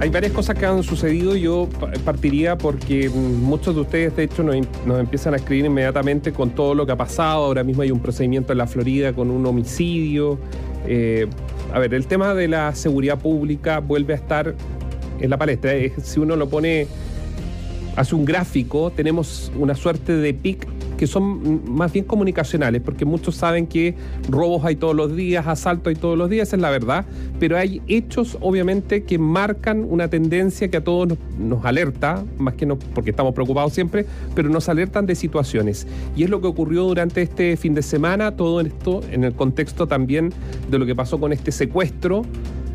Hay varias cosas que han sucedido. Yo partiría porque mm, muchos de ustedes, de hecho, nos, empiezan a escribir inmediatamente con todo lo que ha pasado. Ahora mismo hay un procedimiento en la Florida con un homicidio. Eh, a ver, el tema de la seguridad pública vuelve a estar en la palestra. Si uno lo pone, hace un gráfico, tenemos una suerte de pic que son más bien comunicacionales, porque muchos saben que robos hay todos los días, asaltos hay todos los días, esa es la verdad, pero hay hechos obviamente que marcan una tendencia que a todos nos, alerta, más que no porque estamos preocupados siempre, pero nos alertan de situaciones. Y es lo que ocurrió durante este fin de semana, todo esto en el contexto también de lo que pasó con este secuestro,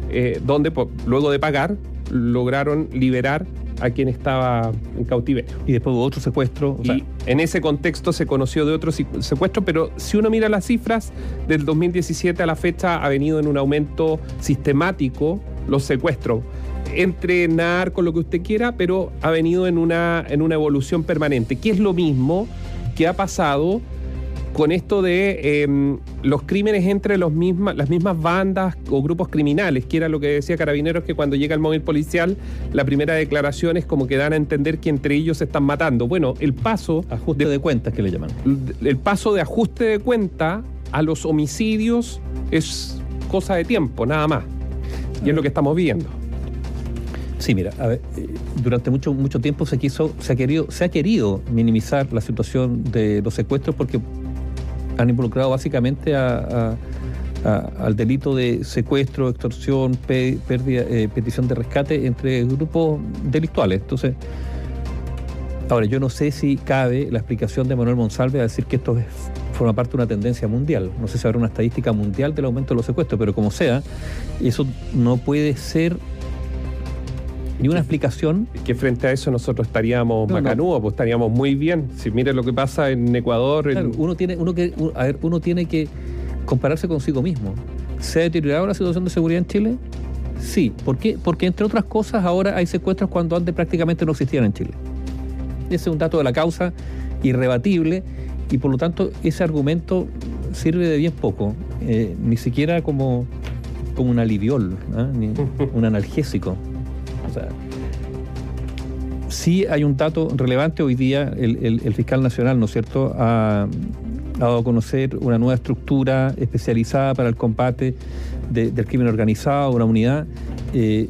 eh, donde luego de pagar lograron liberar a quien estaba en cautiverio. Y después hubo otro secuestro. y en ese contexto se conoció de otro secuestro, pero si uno mira las cifras, del 2017 a la fecha ha venido en un aumento sistemático los secuestros. Entre con lo que usted quiera, pero ha venido en una, en una evolución permanente, que es lo mismo que ha pasado con esto de em, los crímenes entre los mismas, las mismas bandas o grupos criminales, que era lo que decía Carabineros, que cuando llega el móvil policial, la primera declaración es como que dan a entender que entre ellos se están matando. Bueno, el paso... Ajuste de, cuentas que le llaman. El paso de ajuste de cuenta a los homicidios es cosa de tiempo, nada más. Y es lo que estamos viendo. Sí, mira, eh, durante mucho mucho tiempo se quiso, se ha querido, se ha querido minimizar la situación de los secuestros porque han involucrado básicamente al delito de secuestro, extorsión, eh, petición de rescate entre grupos delictuales. Entonces, ahora yo no sé si cabe la explicación de Manuel Monsalve a decir que esto forma parte de una tendencia mundial. No sé si habrá una estadística mundial del aumento de los secuestros, pero como sea, eso no puede ser ni una explicación. Que frente a eso nosotros estaríamos macanudos, pues estaríamos muy bien. Si miren lo que pasa en Ecuador. Uno, tiene, uno, que, a ver, uno tiene que compararse consigo mismo. ¿Se ha deteriorado la situación de seguridad en Chile? Sí. ¿Por qué? Porque entre otras cosas ahora hay secuestros cuando antes prácticamente no existían en Chile. Ese es un dato de la causa irrebatible y por lo tanto ese argumento sirve de bien poco, eh, ni siquiera como, como un aliviol, ¿ah? ni un analgésico. O sea, sí hay un dato relevante hoy día, el, fiscal nacional, ¿no es cierto?, ha, dado a conocer una nueva estructura especializada para el combate del crimen organizado, una unidad, eh,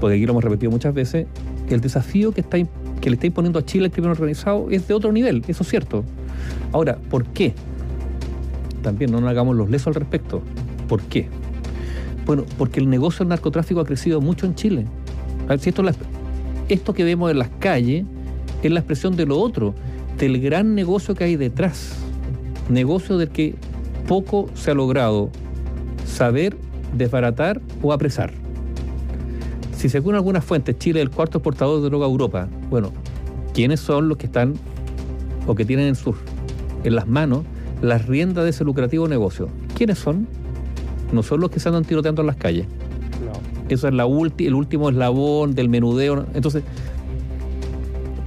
porque aquí lo hemos repetido muchas veces, el desafío que, que le está imponiendo a Chile el crimen organizado es de otro nivel, eso es cierto. Ahora, ¿por qué? También no nos hagamos los lesos al respecto. ¿Por qué? Bueno, porque el negocio del narcotráfico ha crecido mucho en Chile. Esto, esto que vemos en las calles es la expresión de lo otro, del gran negocio que hay detrás. Negocio del que poco se ha logrado saber, desbaratar o apresar. Si según algunas fuentes Chile es el cuarto exportador de droga a Europa, bueno, ¿quiénes son los que están o que tienen en, sus, en las manos las riendas de ese lucrativo negocio? ¿Quiénes son? No son los que se andan tiroteando en las calles. Eso es la el último eslabón del menudeo. Entonces,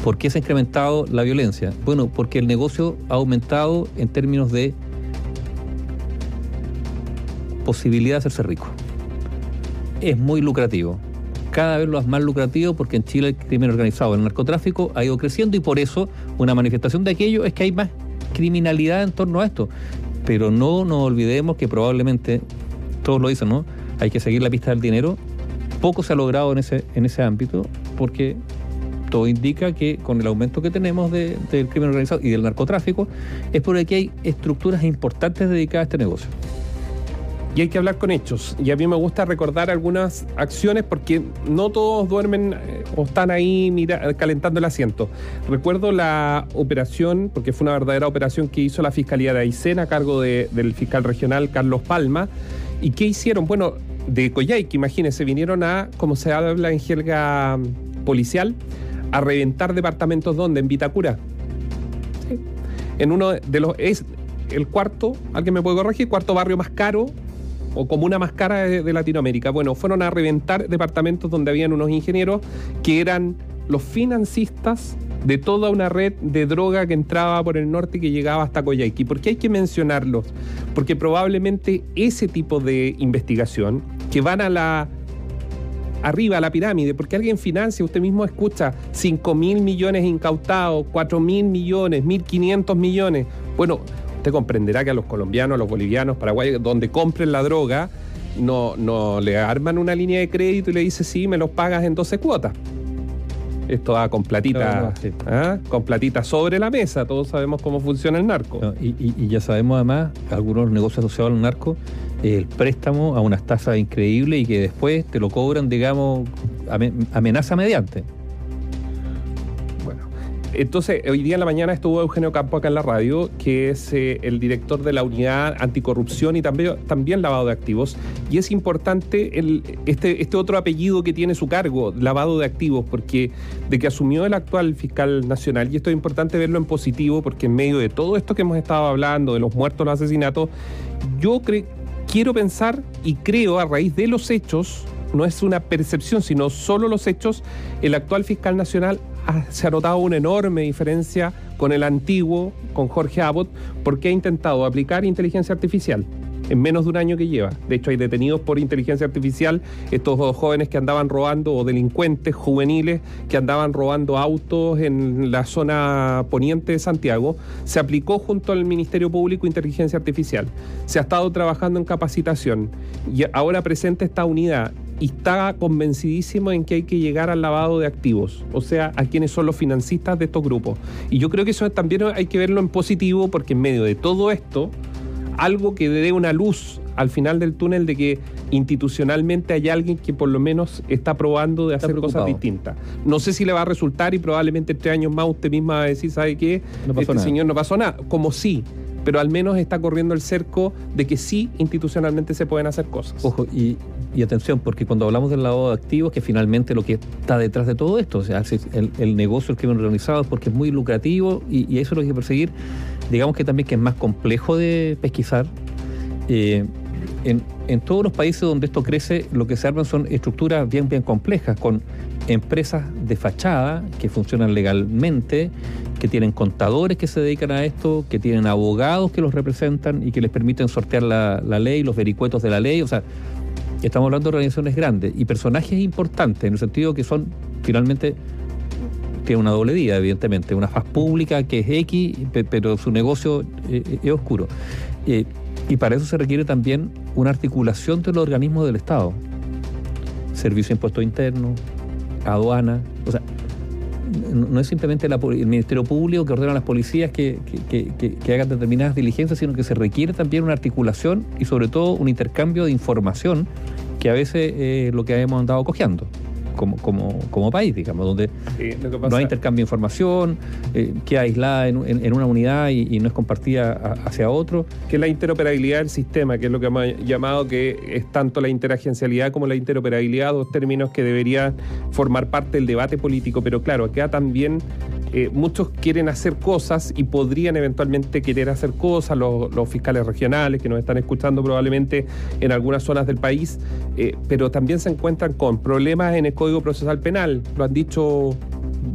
¿por qué se ha incrementado la violencia? Bueno, porque el negocio ha aumentado en términos de posibilidad de hacerse rico. Es muy lucrativo. Cada vez lo es más lucrativo porque en Chile el crimen organizado, el narcotráfico ha ido creciendo y por eso una manifestación de aquello es que hay más criminalidad en torno a esto. Pero no nos olvidemos que probablemente, todos lo dicen, ¿no? Hay que seguir la pista del dinero poco se ha logrado en ese, en ese ámbito porque todo indica que con el aumento que tenemos del crimen organizado y del narcotráfico es porque hay estructuras importantes dedicadas a este negocio. Y hay que hablar con hechos. Y a mí me gusta recordar algunas acciones porque no todos duermen eh, o están ahí mira, calentando el asiento. Recuerdo la operación, porque fue una verdadera operación que hizo la Fiscalía de Aysén a cargo del fiscal regional Carlos Palma. ¿Y qué hicieron? Bueno, de Coyhaique, imagínense, vinieron a, como se habla en jerga policial, a reventar departamentos donde, en Vitacura. En uno de los, es el cuarto, alguien me puede corregir, cuarto barrio más caro o comuna más cara de, de, Latinoamérica. Bueno, fueron a reventar departamentos donde habían unos ingenieros que eran los financistas de toda una red de droga que entraba por el norte y que llegaba hasta Coyhaique. ¿Por qué hay que mencionarlos? Porque probablemente ese tipo de investigación que van a la arriba la pirámide, porque alguien financia, usted mismo escucha 5 mil millones incautados, 4 mil millones, 1.500 millones. Bueno, usted comprenderá que a los colombianos, a los bolivianos, paraguayos, donde compren la droga, no, no le arman una línea de crédito y le dice, sí, me los pagas en 12 cuotas. Esto va con platita, ¿ah? con platita sobre la mesa. Todos sabemos cómo funciona el narco. y, ya sabemos además, algunos negocios asociados al narco, el préstamo a unas tasas increíbles y que después te lo cobran, digamos, amenaza mediante. Entonces, hoy día en la mañana estuvo Eugenio Campo acá en la radio, que es eh, el director de la unidad anticorrupción y también, también lavado de activos. Y es importante este, este otro apellido que tiene su cargo, lavado de activos, porque de que asumió el actual fiscal nacional, y esto es importante verlo en positivo, porque en medio de todo esto que hemos estado hablando, de los muertos, los asesinatos, yo quiero pensar y creo a raíz de los hechos, no es una percepción, sino solo los hechos, el actual fiscal nacional se ha notado una enorme diferencia con el antiguo, con Jorge Abbott, porque ha intentado aplicar inteligencia artificial en menos de un año que lleva. De hecho, hay detenidos por inteligencia artificial estos dos jóvenes que andaban robando, o delincuentes juveniles que andaban robando autos en la zona poniente de Santiago. Se aplicó junto al Ministerio Público inteligencia artificial. Se ha estado trabajando en capacitación y ahora presenta esta unidad y está convencidísimo en que hay que llegar al lavado de activos, o sea, a quienes son los financistas de estos grupos. Y yo creo que eso también hay que verlo en positivo porque en medio de todo esto, algo que dé una luz al final del túnel de que institucionalmente hay alguien que por lo menos está probando de hacer cosas distintas. No sé si le va a resultar y probablemente en tres años más usted misma va a decir, ¿sabe qué? este señor no pasó nada. Como sí, pero al menos está corriendo el cerco de que sí institucionalmente se pueden hacer cosas. Ojo, y y atención, porque cuando hablamos del lavado de activos, que finalmente lo que está detrás de todo esto, o sea, el, el negocio, el crimen organizado, es porque es muy lucrativo y, eso es lo que hay que perseguir. Digamos que también que es más complejo de pesquisar. Eh, en, en, todos los países donde esto crece, lo que se arman son estructuras bien, bien complejas, con empresas de fachada que funcionan legalmente, que tienen contadores que se dedican a esto, que tienen abogados que los representan y que les permiten sortear la, la ley, los vericuetos de la ley. O sea, Estamos hablando de organizaciones grandes y personajes importantes, en el sentido que son finalmente tiene una doble vida, evidentemente, una faz pública que es X, pero su negocio eh, eh, es oscuro. Eh, y para eso se requiere también una articulación de los organismos del Estado. Servicio de Impuesto Interno, aduana, o sea, no es simplemente el Ministerio Público que ordena a las policías que, que, hagan determinadas diligencias, sino que se requiere también una articulación y sobre todo un intercambio de información que a veces es lo que hemos andado cojeando como, como, como país, digamos, donde no hay intercambio de información, eh, queda aislada en, en, una unidad y, no es compartida hacia otro. Que la interoperabilidad del sistema, que es lo que hemos llamado que es tanto la interagencialidad como la interoperabilidad, dos términos que deberían formar parte del debate político, pero claro, queda también eh, muchos quieren hacer cosas y podrían eventualmente querer hacer cosas, los, fiscales regionales que nos están escuchando probablemente en algunas zonas del país, eh, pero también se encuentran con problemas en el Código Procesal Penal, lo han dicho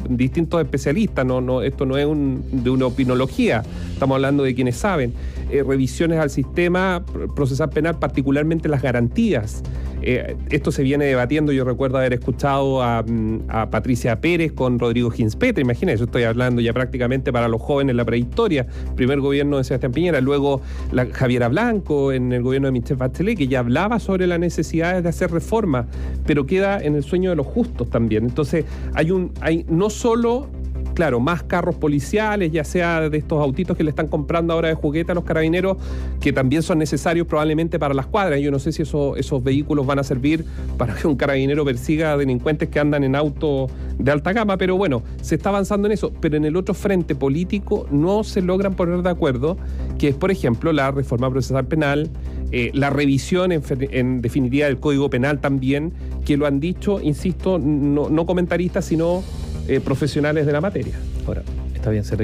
distintos especialistas, no, esto no es de una opinología, estamos hablando de quienes saben. Eh, revisiones al sistema procesal penal, particularmente las garantías. Eh, esto se viene debatiendo, yo recuerdo haber escuchado a, mm, Patricia Pérez con Rodrigo Ginspeter, imagínense, yo estoy hablando ya prácticamente para los jóvenes la prehistoria, primer gobierno de Sebastián Piñera, luego la, Javiera Blanco en el gobierno de Michel Bachelet, que ya hablaba sobre las necesidades de hacer reformas, pero queda en el sueño de los justos también. Entonces, hay un, hay no solo claro, más carros policiales, ya sea de estos autitos que le están comprando ahora de juguete a los carabineros, que también son necesarios probablemente para las cuadras. Yo no sé si esos vehículos van a servir para que un carabinero persiga delincuentes que andan en auto de alta gama, pero bueno, se está avanzando en eso. Pero en el otro frente político no se logran poner de acuerdo, que es, por ejemplo, la reforma procesal penal, eh, la revisión en, definitiva del Código Penal también, que lo han dicho, insisto, no comentaristas, sino eh, profesionales de la materia. Ahora, está bien, se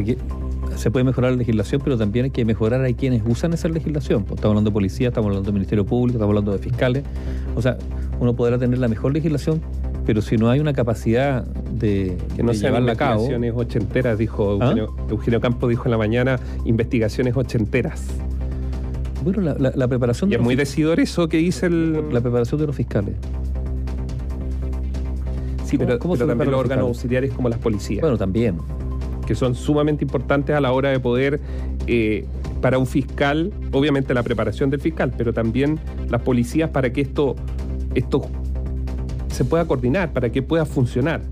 se puede mejorar la legislación, pero también hay que mejorar a quienes usan esa legislación. Pues, estamos hablando de policía, estamos hablando de Ministerio Público, estamos hablando de fiscales. O sea, uno podrá tener la mejor legislación, pero si no hay una capacidad de, que no llevarla a cabo. Investigaciones ochenteras, dijo ¿Ah? Eugenio, Eugenio Campos dijo en la mañana, investigaciones ochenteras. Bueno, la, preparación y es muy decidor eso que dice el... La preparación de los fiscales. Sí, pero, ¿Cómo pero también los órganos auxiliares como las policías, Bueno, también. que son sumamente importantes a la hora de poder, eh, para un fiscal, obviamente la preparación del fiscal, pero también las policías para que esto, esto se pueda coordinar, para que pueda funcionar.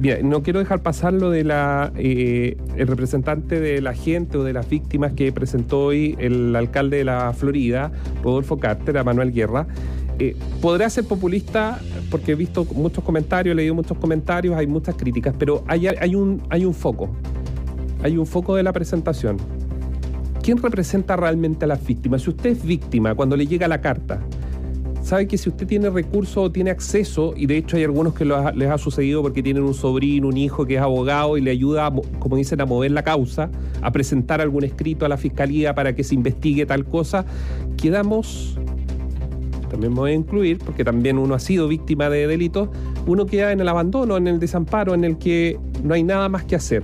Mira, no quiero dejar pasar lo de la eh, el representante de la gente o de las víctimas que presentó hoy el alcalde de la Florida, Rodolfo Carter, a Manuel Guerra. Eh, ser populista porque he visto muchos comentarios, he leído muchos comentarios, hay muchas críticas, pero hay, hay, un, hay un foco. Hay un foco de la presentación. ¿Quién representa realmente a las víctimas? Si usted es víctima, cuando le llega la carta, sabe que si usted tiene recursos o tiene acceso, y de hecho hay algunos que les ha sucedido porque tienen un sobrino, un hijo que es abogado y le ayuda, como dicen, a mover la causa, a presentar algún escrito a la fiscalía para que se investigue tal cosa, quedamos, también voy a incluir, porque también uno ha sido víctima de delitos, uno queda en el abandono, en el desamparo, en el que no hay nada más que hacer.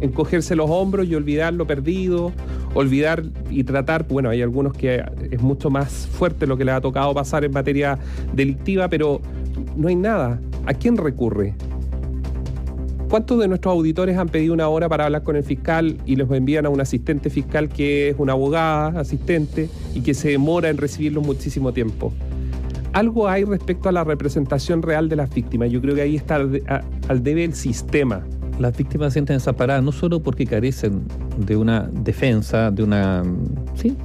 Encogerse los hombros y olvidar lo perdido, olvidar y tratar, bueno, hay algunos que es mucho más fuerte lo que le ha tocado pasar en materia delictiva, pero no hay nada. ¿A quién recurre? ¿Cuántos de nuestros auditores han pedido una hora para hablar con el fiscal y los envían a un asistente fiscal que es una abogada, asistente, y que se demora en recibirlos muchísimo tiempo? Algo hay respecto a la representación real de las víctimas. Yo creo que ahí está al, debe el sistema. Las víctimas se sienten desamparadas no solo porque carecen de una defensa, de una... Sí.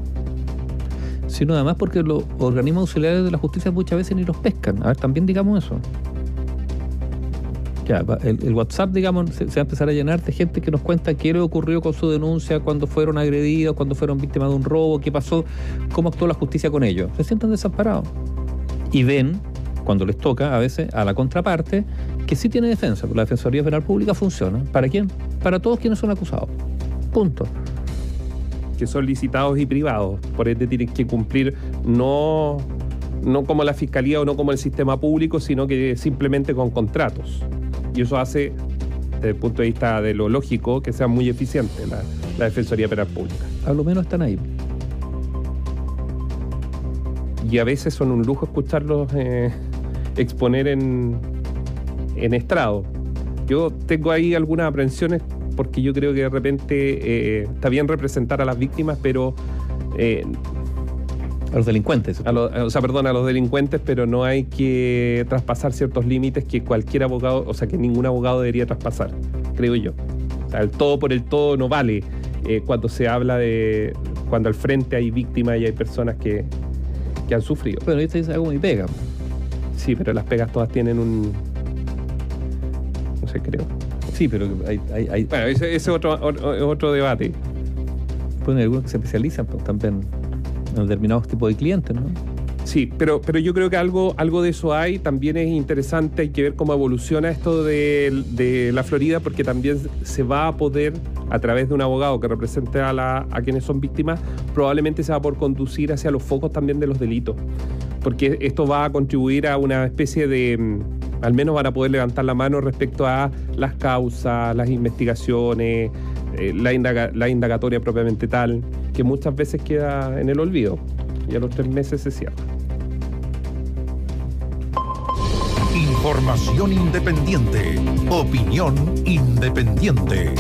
Sino además porque los organismos auxiliares de la justicia muchas veces ni los pescan. A ver, también digamos eso. Ya, el, WhatsApp, digamos, se, va a empezar a llenar de gente que nos cuenta qué le ocurrió con su denuncia, cuando fueron agredidos, cuando fueron víctimas de un robo, qué pasó, cómo actuó la justicia con ellos. Se sienten desamparados. Y ven, cuando les toca, a veces, a la contraparte, que sí tiene defensa, porque la Defensoría Penal Pública funciona. ¿Para quién? Para todos quienes son acusados. Punto. que son licitados y privados. Por ende tienen que cumplir no, no como la fiscalía o no como el sistema público, sino que simplemente con contratos. Y eso hace, desde el punto de vista de lo lógico, que sea muy eficiente la, la Defensoría Penal Pública. A lo menos están ahí. Y a veces son un lujo escucharlos eh, exponer en, en estrado. Yo tengo ahí algunas aprensiones porque yo creo que de repente eh, está bien representar a las víctimas, pero eh, A los delincuentes. a o sea, perdón, a los delincuentes, pero no hay que traspasar ciertos límites que cualquier abogado, o sea, que ningún abogado debería traspasar, creo yo. O sea, el todo por el todo no vale eh, cuando se habla de cuando al frente hay víctimas y hay personas que, que han sufrido. Bueno, te dice hago mi pega. Sí, pero las pegas todas tienen un, no sé, creo. Sí, pero hay, hay, hay Bueno, ese es otro, otro, otro debate. bueno, algunos que se especializan pues, también determinados tipos de clientes, ¿no? Sí, pero, pero yo creo que algo, algo de eso hay. También es interesante, hay que ver cómo evoluciona esto de, de la Florida, porque también se va a poder, a través de un abogado que represente a, la, a quienes son víctimas, probablemente se va a poder conducir hacia los focos también de los delitos. Porque esto va a contribuir a una especie de, mm, al menos van a poder levantar la mano respecto a las causas, las investigaciones, eh, la, indaga- la indagatoria propiamente tal, que muchas veces queda en el olvido y a los tres meses se cierra. Información independiente. Opinión independiente.